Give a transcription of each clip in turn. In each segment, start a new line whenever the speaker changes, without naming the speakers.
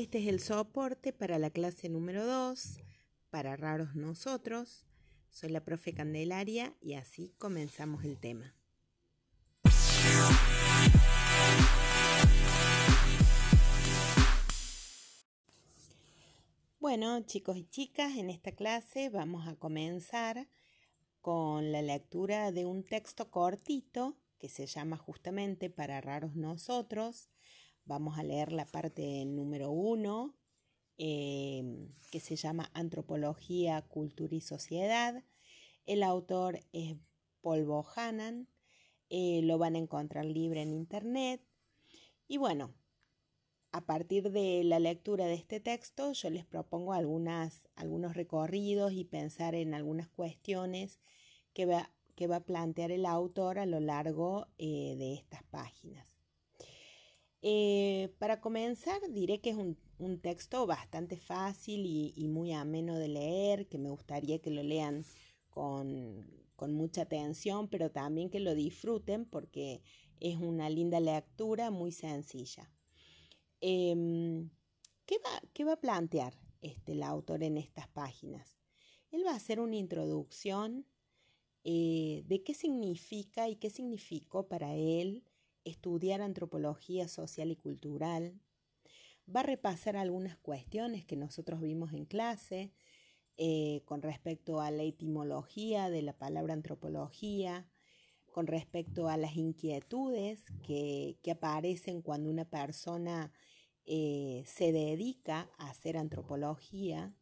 Este es el soporte para la clase número 2, para raros nosotros. Soy la profe Candelaria y así comenzamos el tema. Bueno, chicos y chicas, en esta clase vamos a comenzar con la lectura de un texto cortito que se llama justamente Para raros nosotros. Vamos a leer la parte número uno, em, que se llama Antropología, Cultura y Sociedad. El autor es Paul Bohannan. Eh, lo van a encontrar libre en internet. Y bueno, a partir de la lectura de este texto, yo les propongo algunas, algunos recorridos y pensar en algunas cuestiones que va, a plantear el autor a lo largo eh, de estas páginas. Eh, para comenzar, diré que es un, texto bastante fácil y, muy ameno de leer, que me gustaría que lo lean con, mucha atención, pero también que lo disfruten porque es una linda lectura muy sencilla. Em, ¿qué, va, ¿qué, va, a plantear este, el autor en estas páginas? Él va a hacer una introducción eh, de qué significa y qué significó para él estudiar antropología social y cultural. Va a repasar algunas cuestiones que nosotros vimos en clase eh, con respecto a la etimología de la palabra antropología, con respecto a las inquietudes que, aparecen cuando una persona eh, se dedica a hacer antropología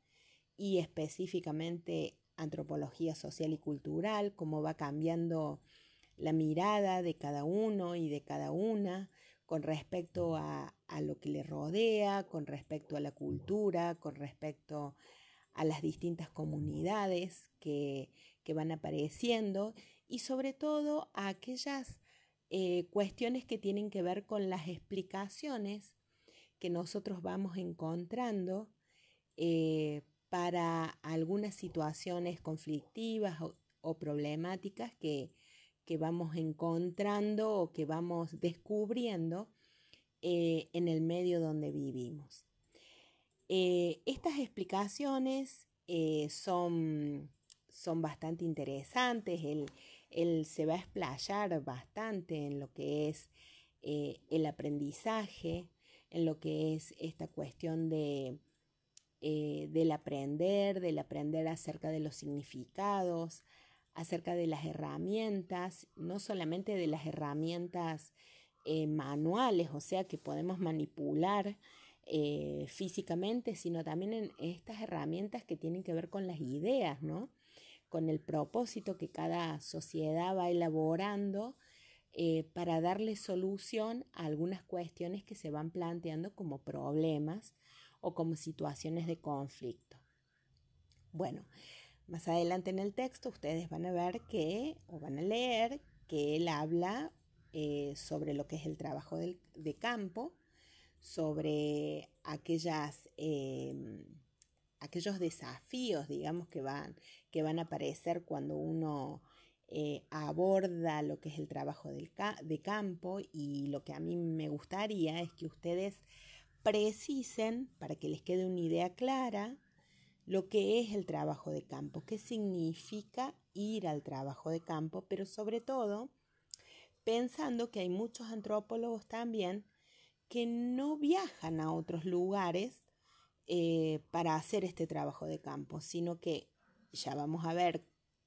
y específicamente antropología social y cultural, cómo va cambiando la mirada de cada uno y de cada una con respecto a, lo que le rodea, con respecto a la cultura, con respecto a las distintas comunidades que, van apareciendo y sobre todo a aquellas eh, cuestiones que tienen que ver con las explicaciones que nosotros vamos encontrando eh, para algunas situaciones conflictivas o, problemáticas que, vamos encontrando o que vamos descubriendo eh, en el medio donde vivimos. Eh, estas explicaciones eh, son, son, bastante interesantes, él, se va a explayar bastante en lo que es el aprendizaje, en lo que es esta cuestión de, del aprender, del aprender acerca de los significados, acerca de las herramientas, no solamente de las herramientas eh, manuales, o sea, que podemos manipular eh, físicamente, sino también en estas herramientas que tienen que ver con las ideas, ¿no? Con el propósito que cada sociedad va elaborando para darle solución a algunas cuestiones que se van planteando como problemas o como situaciones de conflicto. Bueno, más adelante en el texto ustedes van a ver que, o van a leer, que él habla eh, sobre lo que es el trabajo de campo, sobre aquellas, em, aquellos desafíos, digamos, que van, que van a aparecer cuando uno eh, aborda lo que es el trabajo del de campo. Y lo que a mí me gustaría es que ustedes precisen, para que les quede una idea clara, lo que es el trabajo de campo, qué significa ir al trabajo de campo, pero sobre todo pensando que hay muchos antropólogos también que no viajan a otros lugares eh, para hacer este trabajo de campo, sino que ya vamos a ver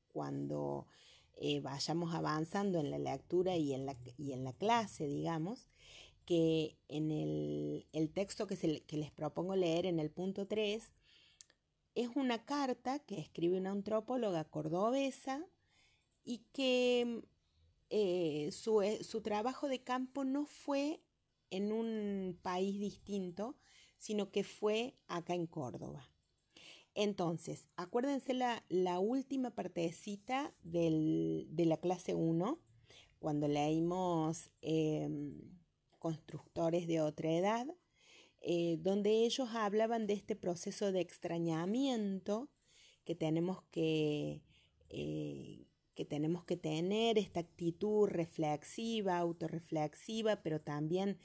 cuando eh, vayamos avanzando en la lectura y en la, y en la clase, digamos, que en el, texto que, les propongo leer en el punto 3 es una carta que escribe una antropóloga cordobesa y que eh, su, eh, su, trabajo de campo no fue en un país distinto, sino que fue acá en Córdoba. Entonces, acuérdense la, la última partecita del, de la clase 1, cuando leímos em, constructores de otra edad, eh, donde ellos hablaban de este proceso de extrañamiento que tenemos que, eh, que tenemos que tener, esta actitud reflexiva, autorreflexiva, pero también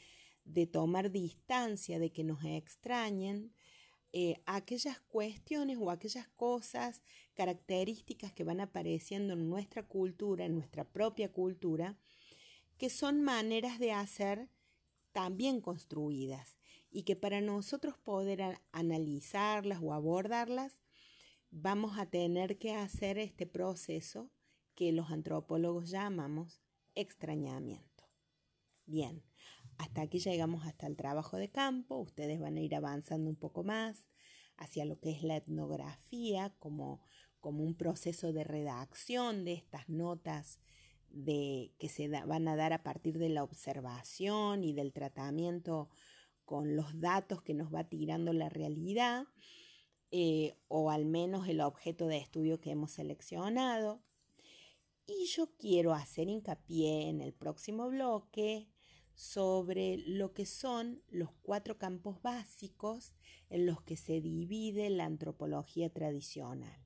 de tomar distancia, de que nos extrañen, eh, aquellas cuestiones o aquellas cosas, características que van apareciendo en nuestra cultura, en nuestra propia cultura, que son maneras de hacer también construidas y que para nosotros poder analizarlas o abordarlas, vamos a tener que hacer este proceso que los antropólogos llamamos extrañamiento. Bien, hasta aquí llegamos hasta el trabajo de campo, ustedes van a ir avanzando un poco más hacia lo que es la etnografía como, como un proceso de redacción de estas notas de, que se van a dar a partir de la observación y del tratamiento con los datos que nos va tirando la realidad, eh, o al menos el objeto de estudio que hemos seleccionado. Y yo quiero hacer hincapié en el próximo bloque sobre lo que son los cuatro campos básicos en los que se divide la antropología tradicional.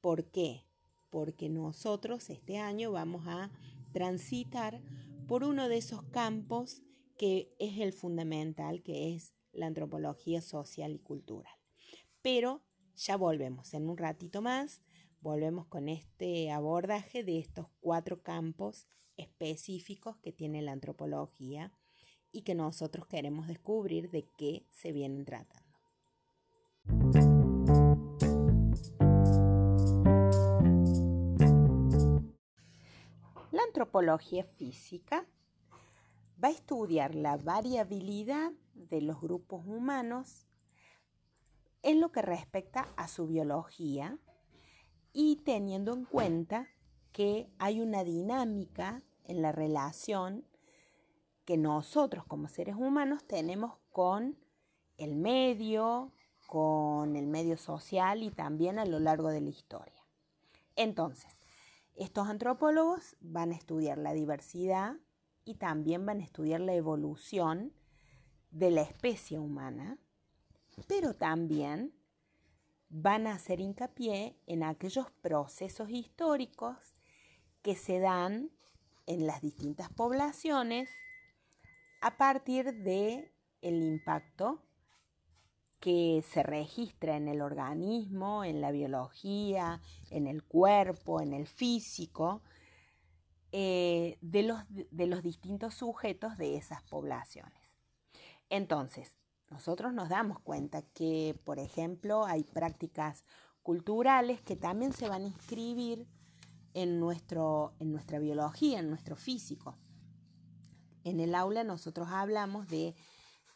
¿Por qué? Porque nosotros este año vamos a transitar por uno de esos campos que es el fundamental, que es la antropología social y cultural. Pero ya volvemos en un ratito más, volvemos con este abordaje de estos cuatro campos específicos que tiene la antropología y que nosotros queremos descubrir de qué se vienen tratando. La antropología física va a estudiar la variabilidad de los grupos humanos en lo que respecta a su biología y teniendo en cuenta que hay una dinámica en la relación que nosotros como seres humanos tenemos con el medio, con el medio social y también a lo largo de la historia. Entonces, estos antropólogos van a estudiar la diversidad y también van a estudiar la evolución de la especie humana, pero también van a hacer hincapié en aquellos procesos históricos que se dan en las distintas poblaciones a partir de el impacto que se registra en el organismo, en la biología, en el cuerpo, en el físico, eh, de, los, de los distintos sujetos de esas poblaciones. Entonces, nosotros nos damos cuenta que, por ejemplo, hay prácticas culturales que también se van a inscribir en, nuestro, en nuestra biología, en nuestro físico. En el aula nosotros hablamos de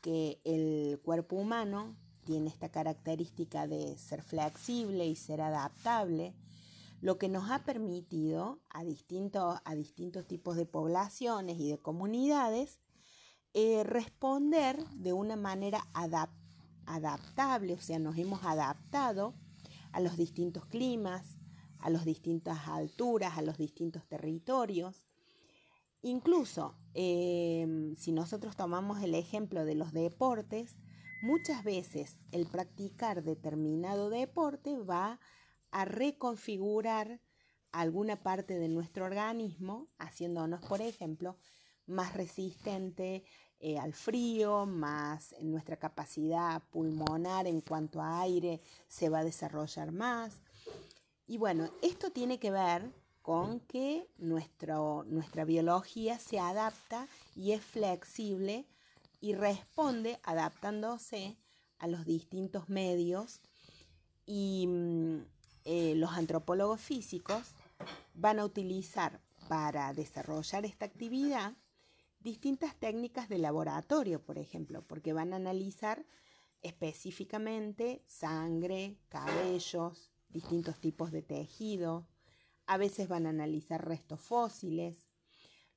que el cuerpo humano tiene esta característica de ser flexible y ser adaptable, lo que nos ha permitido a, distintos, a distintos tipos de poblaciones y de comunidades eh, responder de una manera adaptable, o sea, nos hemos adaptado a los distintos climas, a las distintas alturas, a los distintos territorios. Incluso, em, si nosotros tomamos el ejemplo de los deportes, muchas veces el practicar determinado deporte va a reconfigurar alguna parte de nuestro organismo, haciéndonos, por ejemplo, más resistente eh, al frío, más nuestra capacidad pulmonar en cuanto a aire se va a desarrollar más. Y bueno, esto tiene que ver con que nuestra biología se adapta y es flexible y responde adaptándose a los distintos medios y mm, eh, los antropólogos físicos van a utilizar para desarrollar esta actividad distintas técnicas de laboratorio, por ejemplo, porque van a analizar específicamente sangre, cabellos, distintos tipos de tejido, a veces van a analizar restos fósiles,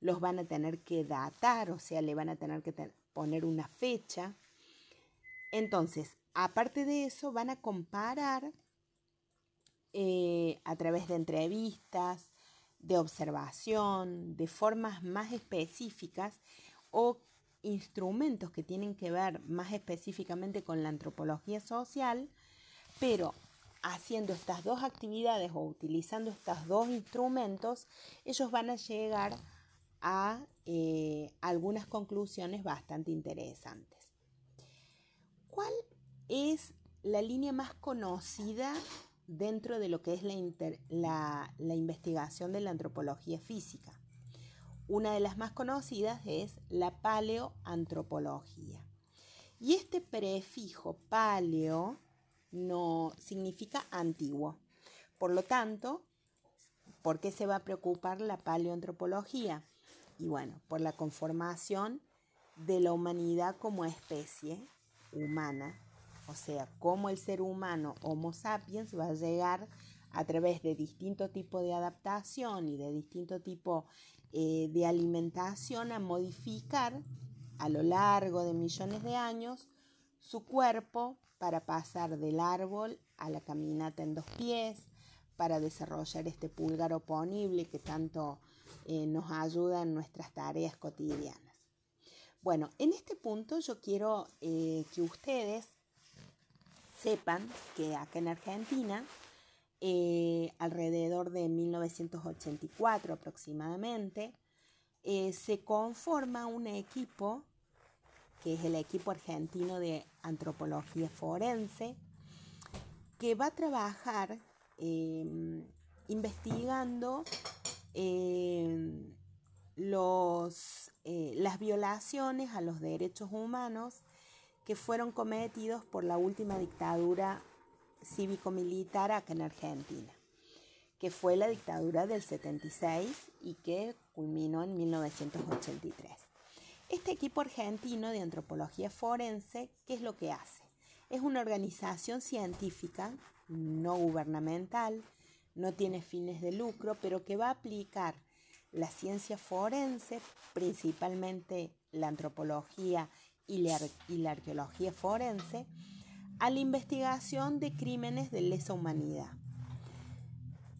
los van a tener que datar, o sea, le van a tener que poner una fecha. Entonces, aparte de eso, van a comparar eh, a través de entrevistas, de observación, de formas más específicas o instrumentos que tienen que ver más específicamente con la antropología social, pero haciendo estas dos actividades o utilizando estos dos instrumentos, ellos van a llegar a eh, algunas conclusiones bastante interesantes. ¿Cuál es la línea más conocida dentro de lo que es la, la, investigación de la antropología física? Una de las más conocidas es la paleoantropología. Y este prefijo paleo no significa antiguo. Por lo tanto, ¿por qué se va a preocupar la paleoantropología? Y bueno, por la conformación de la humanidad como especie humana, o sea, cómo el ser humano Homo sapiens va a llegar a través de distinto tipo de adaptación y de distinto tipo eh, de alimentación a modificar a lo largo de millones de años su cuerpo para pasar del árbol a la caminata en dos pies, para desarrollar este pulgar oponible que tanto eh, nos ayuda en nuestras tareas cotidianas. Bueno, en este punto yo quiero eh, que ustedes sepan que acá en Argentina, eh, alrededor de 1984 aproximadamente, se conforma un equipo, que es el equipo argentino de antropología forense, que va a trabajar em, investigando em, los, eh, las violaciones a los derechos humanos que fueron cometidos por la última dictadura cívico-militar acá en Argentina, que fue la dictadura del 76 y que culminó en 1983. Este equipo argentino de antropología forense, ¿qué es lo que hace? Es una organización científica no gubernamental, no tiene fines de lucro, pero que va a aplicar la ciencia forense, principalmente la antropología y la, y arqueología forense, a la investigación de crímenes de lesa humanidad.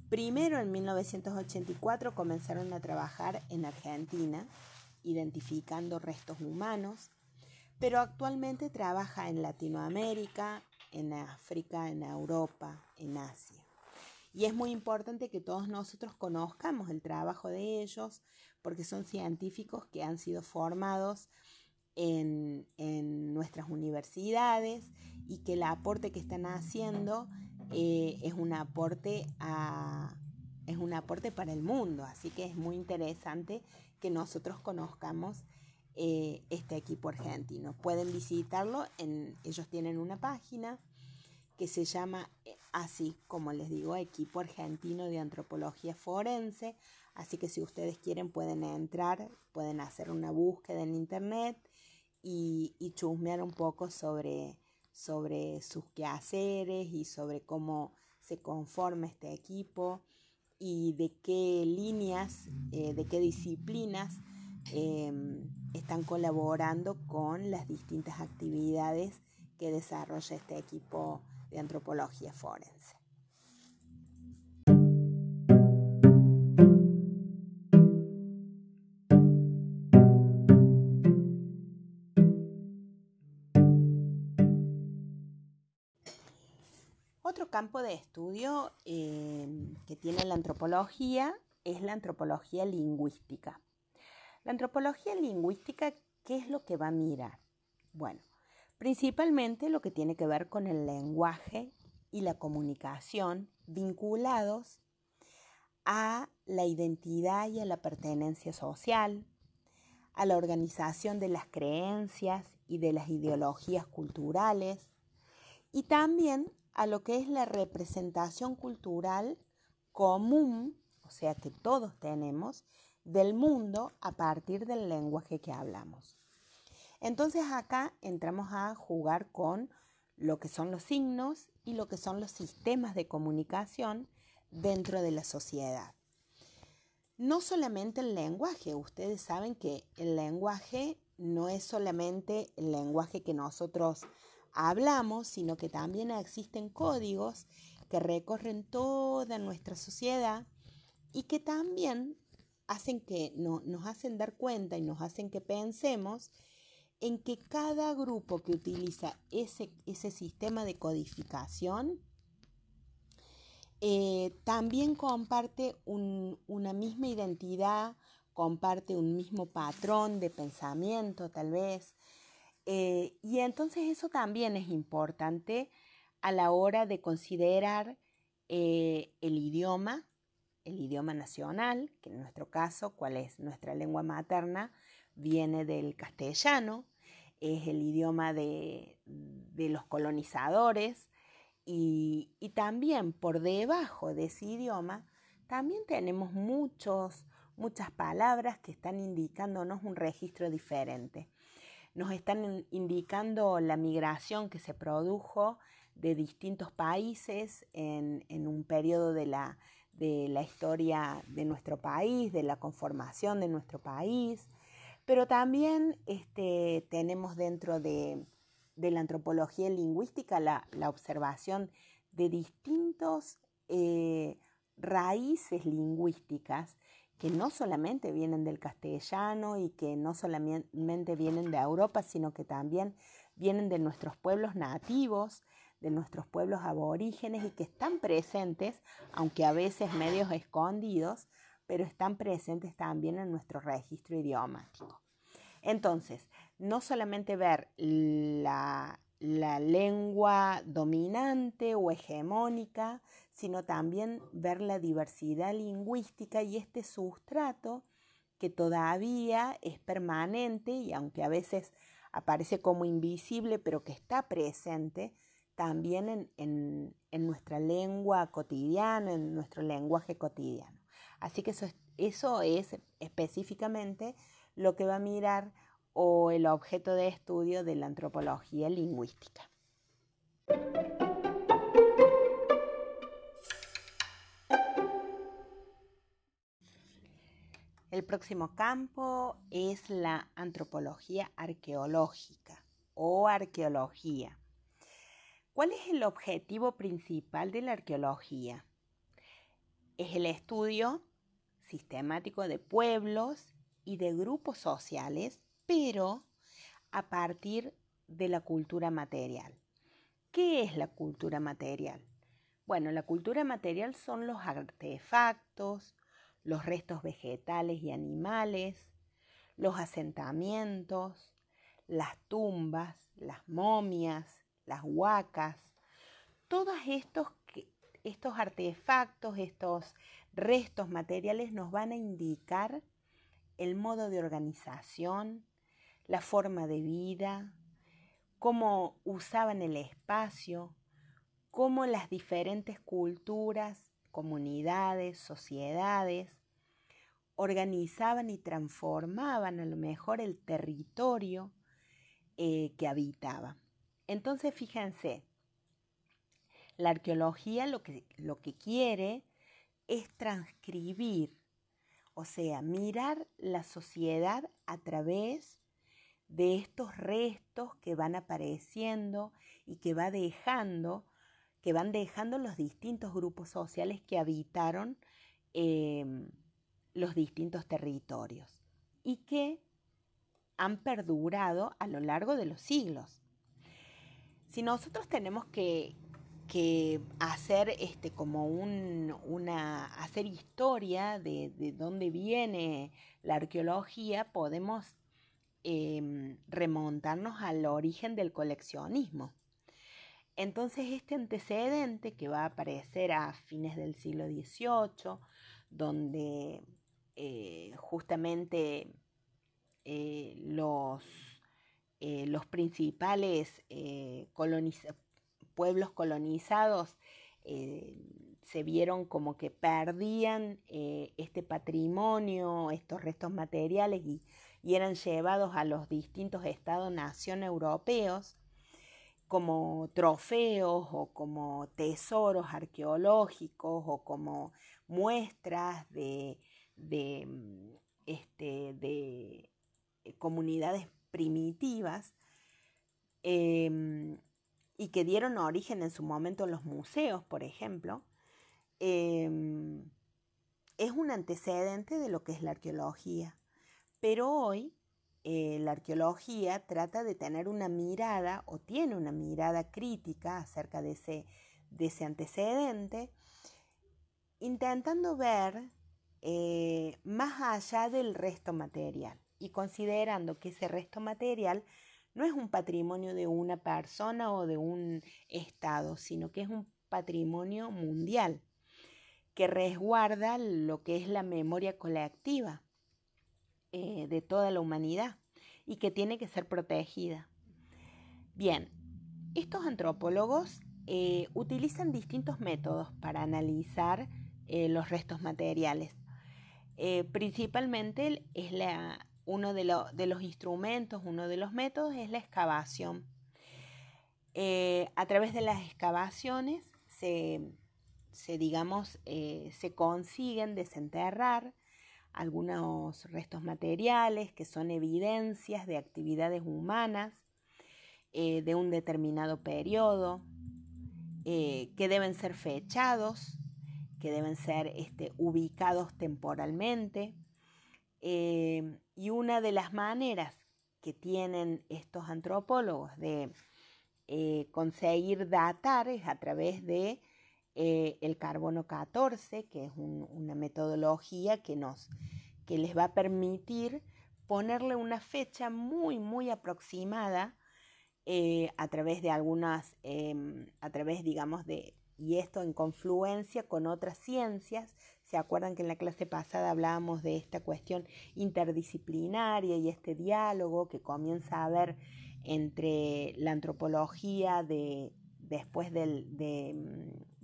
Primero, en 1984, comenzaron a trabajar en Argentina, identificando restos humanos, pero actualmente trabaja en Latinoamérica, en África, en Europa, en Asia. Y es muy importante que todos nosotros conozcamos el trabajo de ellos, porque son científicos que han sido formados en, nuestras universidades y que el aporte que están haciendo eh, es un aporte es un aporte para el mundo, así que es muy interesante que nosotros conozcamos eh, este equipo argentino. Pueden visitarlo, en, ellos tienen una página que se llama eh, así como les digo, equipo argentino de antropología forense, así que si ustedes quieren pueden entrar, pueden hacer una búsqueda en internet y, chusmear un poco sobre, sobre sus quehaceres y sobre cómo se conforma este equipo y de qué líneas, eh, de qué disciplinas em, están colaborando con las distintas actividades que desarrolla este equipo de antropología forense. Campo de estudio eh, que tiene la antropología es la antropología lingüística. La antropología lingüística, ¿qué es lo que va a mirar? Bueno, principalmente lo que tiene que ver con el lenguaje y la comunicación vinculados a la identidad y a la pertenencia social, a la organización de las creencias y de las ideologías culturales y también a lo que es la representación cultural común, o sea que todos tenemos, del mundo a partir del lenguaje que hablamos. Entonces acá entramos a jugar con lo que son los signos y lo que son los sistemas de comunicación dentro de la sociedad. No solamente el lenguaje, ustedes saben que el lenguaje no es solamente el lenguaje que nosotros hablamos, sino que también existen códigos que recorren toda nuestra sociedad y que también hacen que no, nos hacen dar cuenta y nos hacen que pensemos en que cada grupo que utiliza ese, ese sistema de codificación eh, también comparte una misma identidad comparte un mismo patrón de pensamiento tal vez. Eh, y entonces eso también es importante a la hora de considerar eh, el idioma, el idioma nacional, que en nuestro caso, ¿cuál es nuestra lengua materna? Viene del castellano, es el idioma de, los colonizadores y, y, también por debajo de ese idioma también tenemos muchos, muchas palabras que están indicándonos un registro diferente. Nos están indicando la migración que se produjo de distintos países en, un periodo de la, de la historia de nuestro país, de la conformación de nuestro país, pero también este, tenemos dentro de, la antropología lingüística la, observación de distintos eh, raíces lingüísticas que no solamente vienen del castellano y que no solamente vienen de Europa, sino que también vienen de nuestros pueblos nativos, de nuestros pueblos aborígenes y que están presentes, aunque a veces medios escondidos, pero están presentes también en nuestro registro idiomático. Entonces, no solamente ver la, la lengua dominante o hegemónica, sino también ver la diversidad lingüística y este sustrato que todavía es permanente y aunque a veces aparece como invisible, pero que está presente también en, nuestra lengua cotidiana, en nuestro lenguaje cotidiano. Así que eso eso es específicamente lo que va a mirar o el objeto de estudio de la antropología lingüística. El próximo campo es la antropología arqueológica o arqueología. ¿Cuál es el objetivo principal de la arqueología? Es el estudio sistemático de pueblos y de grupos sociales, pero a partir de la cultura material. ¿Qué es la cultura material? Bueno, la cultura material son los artefactos, los restos vegetales y animales, los asentamientos, las tumbas, las momias, las huacas, todos estos, estos artefactos, estos restos materiales nos van a indicar el modo de organización, la forma de vida, cómo usaban el espacio, cómo las diferentes culturas comunidades, sociedades, organizaban y transformaban a lo mejor el territorio eh, que habitaba. Entonces, fíjense, la arqueología lo que, lo que quiere es transcribir, o sea, mirar la sociedad a través de estos restos que van apareciendo y que va dejando que van dejando los distintos grupos sociales que habitaron em, los distintos territorios y que han perdurado a lo largo de los siglos. Si nosotros tenemos que, hacer este como una hacer historia de, dónde viene la arqueología, podemos em, remontarnos al origen del coleccionismo. Entonces este antecedente que va a aparecer a fines del siglo XVIII, donde eh, justamente eh, los, eh, los, principales pueblos colonizados se vieron como que perdían este patrimonio, estos restos materiales y, y eran llevados a los distintos estados-nación europeos como trofeos o como tesoros arqueológicos o como muestras de, mm, este, de eh, comunidades primitivas em, y que dieron origen en su momento a los museos, por ejemplo, em, es un antecedente de lo que es la arqueología. Pero hoy eh, la arqueología trata de tener una mirada o tiene una mirada crítica acerca de ese, de ese antecedente, intentando ver eh, más allá del resto material y considerando que ese resto material no es un patrimonio de una persona o de un estado, sino que es un patrimonio mundial que resguarda lo que es la memoria colectiva eh, de toda la humanidad y que tiene que ser protegida. Bien, estos antropólogos eh, utilizan distintos métodos para analizar eh, los restos materiales. principalmente es la, uno de, los instrumentos, uno de los métodos es la excavación. a través de las excavaciones se, se digamos, se consiguen desenterrar algunos restos materiales que son evidencias de actividades humanas eh, de un determinado periodo, eh, que deben ser fechados, que deben ser este, ubicados temporalmente. Eh, y una de las maneras que tienen estos antropólogos de conseguir datar es a través de eh, el carbono 14, que es una metodología que, nos, que les va a permitir ponerle una fecha muy, muy aproximada eh, a través de algunas, em, a través, digamos, de, y esto en confluencia con otras ciencias. ¿Se acuerdan que en la clase pasada hablábamos de esta cuestión interdisciplinaria y este diálogo que comienza a haber entre la antropología de, después de,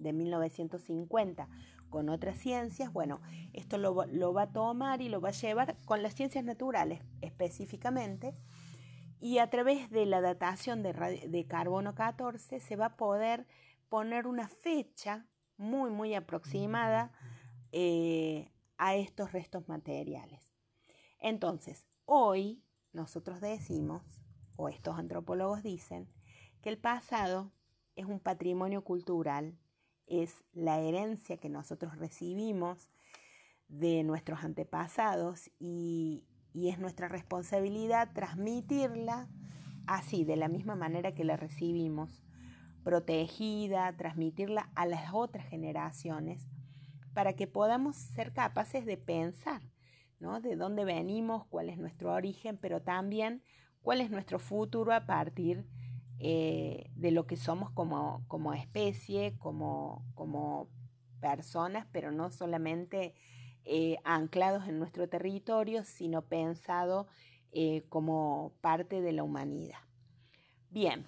de 1950 con otras ciencias, bueno, esto lo, va a tomar y lo va a llevar con las ciencias naturales específicamente, y a través de la datación de, carbono 14 se va a poder poner una fecha muy, muy aproximada eh, a estos restos materiales. Entonces, hoy nosotros decimos, o estos antropólogos dicen, que el pasado es un patrimonio cultural es la herencia que nosotros recibimos de nuestros antepasados y, es nuestra responsabilidad transmitirla así, de la misma manera que la recibimos, protegida, transmitirla a las otras generaciones para que podamos ser capaces de pensar, ¿no? De dónde venimos, cuál es nuestro origen, pero también cuál es nuestro futuro a partir eh, de lo que somos como, como especie, como, como, personas, pero no solamente eh, anclados en nuestro territorio, sino pensado eh, como parte de la humanidad. Bien,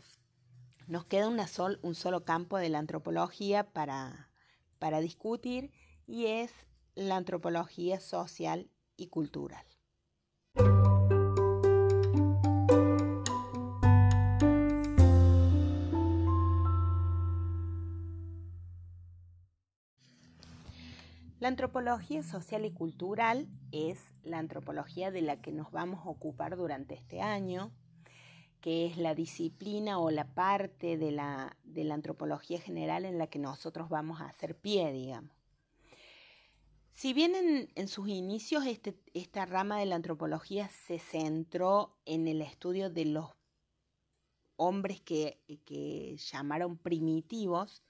nos queda una sol, un solo campo de la antropología para, para discutir y es la antropología social y cultural. Antropología social y cultural es la antropología de la que nos vamos a ocupar durante este año, que es la disciplina o la parte de la, antropología general en la que nosotros vamos a hacer pie, digamos. Si bien en, sus inicios este, esta rama de la antropología se centró en el estudio de los hombres que, que llamaron primitivos,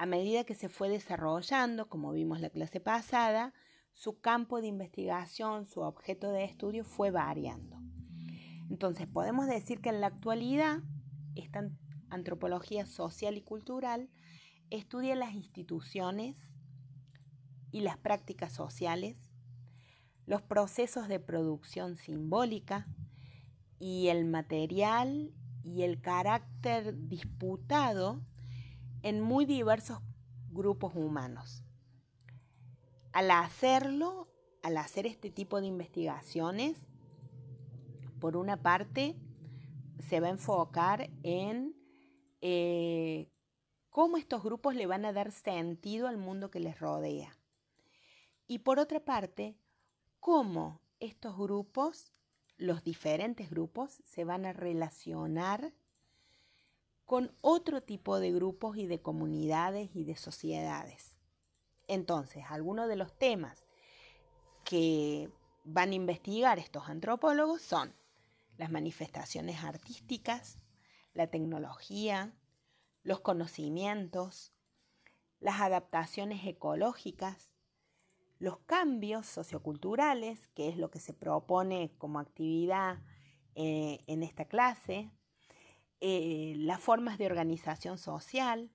a medida que se fue desarrollando, como vimos la clase pasada, su campo de investigación, su objeto de estudio fue variando. Entonces, podemos decir que en la actualidad, esta antropología social y cultural estudia las instituciones y las prácticas sociales, los procesos de producción simbólica y el material y el carácter disputado en muy diversos grupos humanos. Al hacerlo, al hacer este tipo de investigaciones, por una parte, se va a enfocar en eh, cómo estos grupos le van a dar sentido al mundo que les rodea. Y por otra parte, cómo estos grupos, los diferentes grupos, se van a relacionar con otro tipo de grupos y de comunidades y de sociedades. Entonces, algunos de los temas que van a investigar estos antropólogos son las manifestaciones artísticas, la tecnología, los conocimientos, las adaptaciones ecológicas, los cambios socioculturales, que es lo que se propone como actividad eh, en esta clase, eh, las formas de organización social,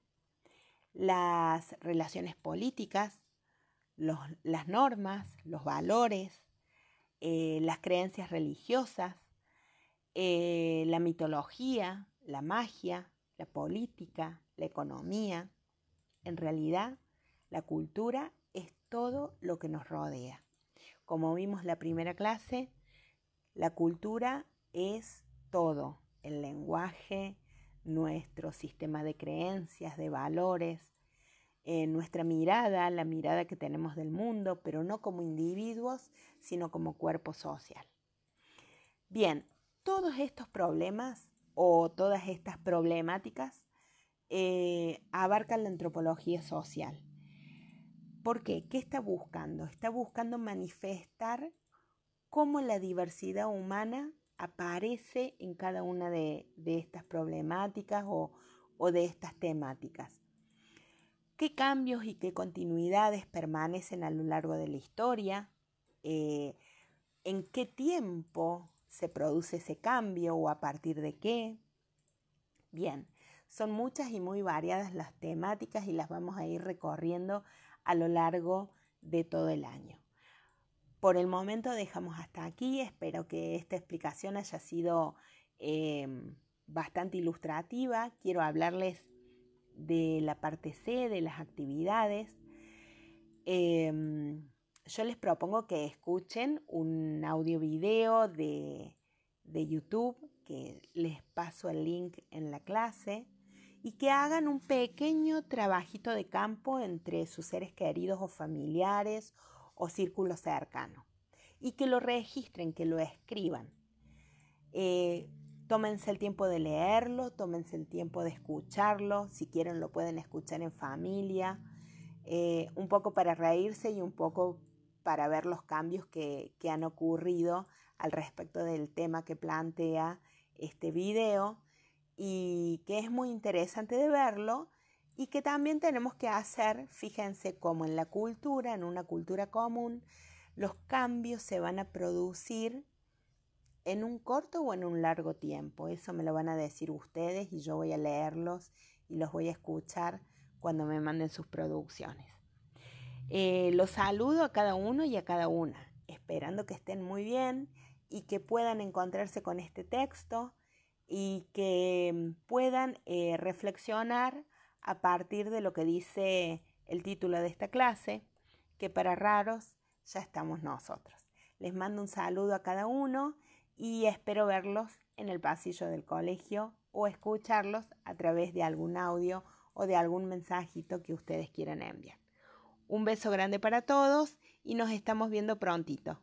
las relaciones políticas, las normas, los valores, eh, las creencias religiosas, la mitología, la magia, la política, la economía. En realidad, la cultura es todo lo que nos rodea. Como vimos la primera clase, la cultura es todo, el lenguaje, nuestro sistema de creencias, de valores, eh, nuestra mirada, la mirada que tenemos del mundo, pero no como individuos, sino como cuerpo social. Bien, todos estos problemas o todas estas problemáticas eh, abarcan la antropología social. ¿Por qué? ¿Qué está buscando? Está buscando manifestar cómo la diversidad humana aparece en cada una de, estas problemáticas o, de estas temáticas. ¿Qué cambios y qué continuidades permanecen a lo largo de la historia? Eh, ¿En qué tiempo se produce ese cambio o a partir de qué? Bien, son muchas y muy variadas las temáticas y las vamos a ir recorriendo a lo largo de todo el año. Por el momento dejamos hasta aquí. Espero que esta explicación haya sido em, bastante ilustrativa. Quiero hablarles de la parte C, de las actividades. Em, yo les propongo que escuchen un audio video de, de YouTube, que les paso el link en la clase y que hagan un pequeño trabajito de campo entre sus seres queridos o familiares o círculo cercano y que lo registren, que lo escriban. Eh, tómense el tiempo de leerlo, tómense el tiempo de escucharlo, si quieren lo pueden escuchar en familia, eh, un poco para reírse y un poco para ver los cambios que, que han ocurrido al respecto del tema que plantea este video y que es muy interesante de verlo y que también tenemos que hacer, fíjense como en la cultura, en una cultura común, los cambios se van a producir en un corto o en un largo tiempo. Eso me lo van a decir ustedes y yo voy a leerlos y los voy a escuchar cuando me manden sus producciones. Eh, los saludo a cada uno y a cada una, esperando que estén muy bien y que puedan encontrarse con este texto y que puedan eh, reflexionar a partir de lo que dice el título de esta clase, que para raros ya estamos nosotros. Les mando un saludo a cada uno y espero verlos en el pasillo del colegio o escucharlos a través de algún audio o de algún mensajito que ustedes quieran enviar. Un beso grande para todos y nos estamos viendo prontito.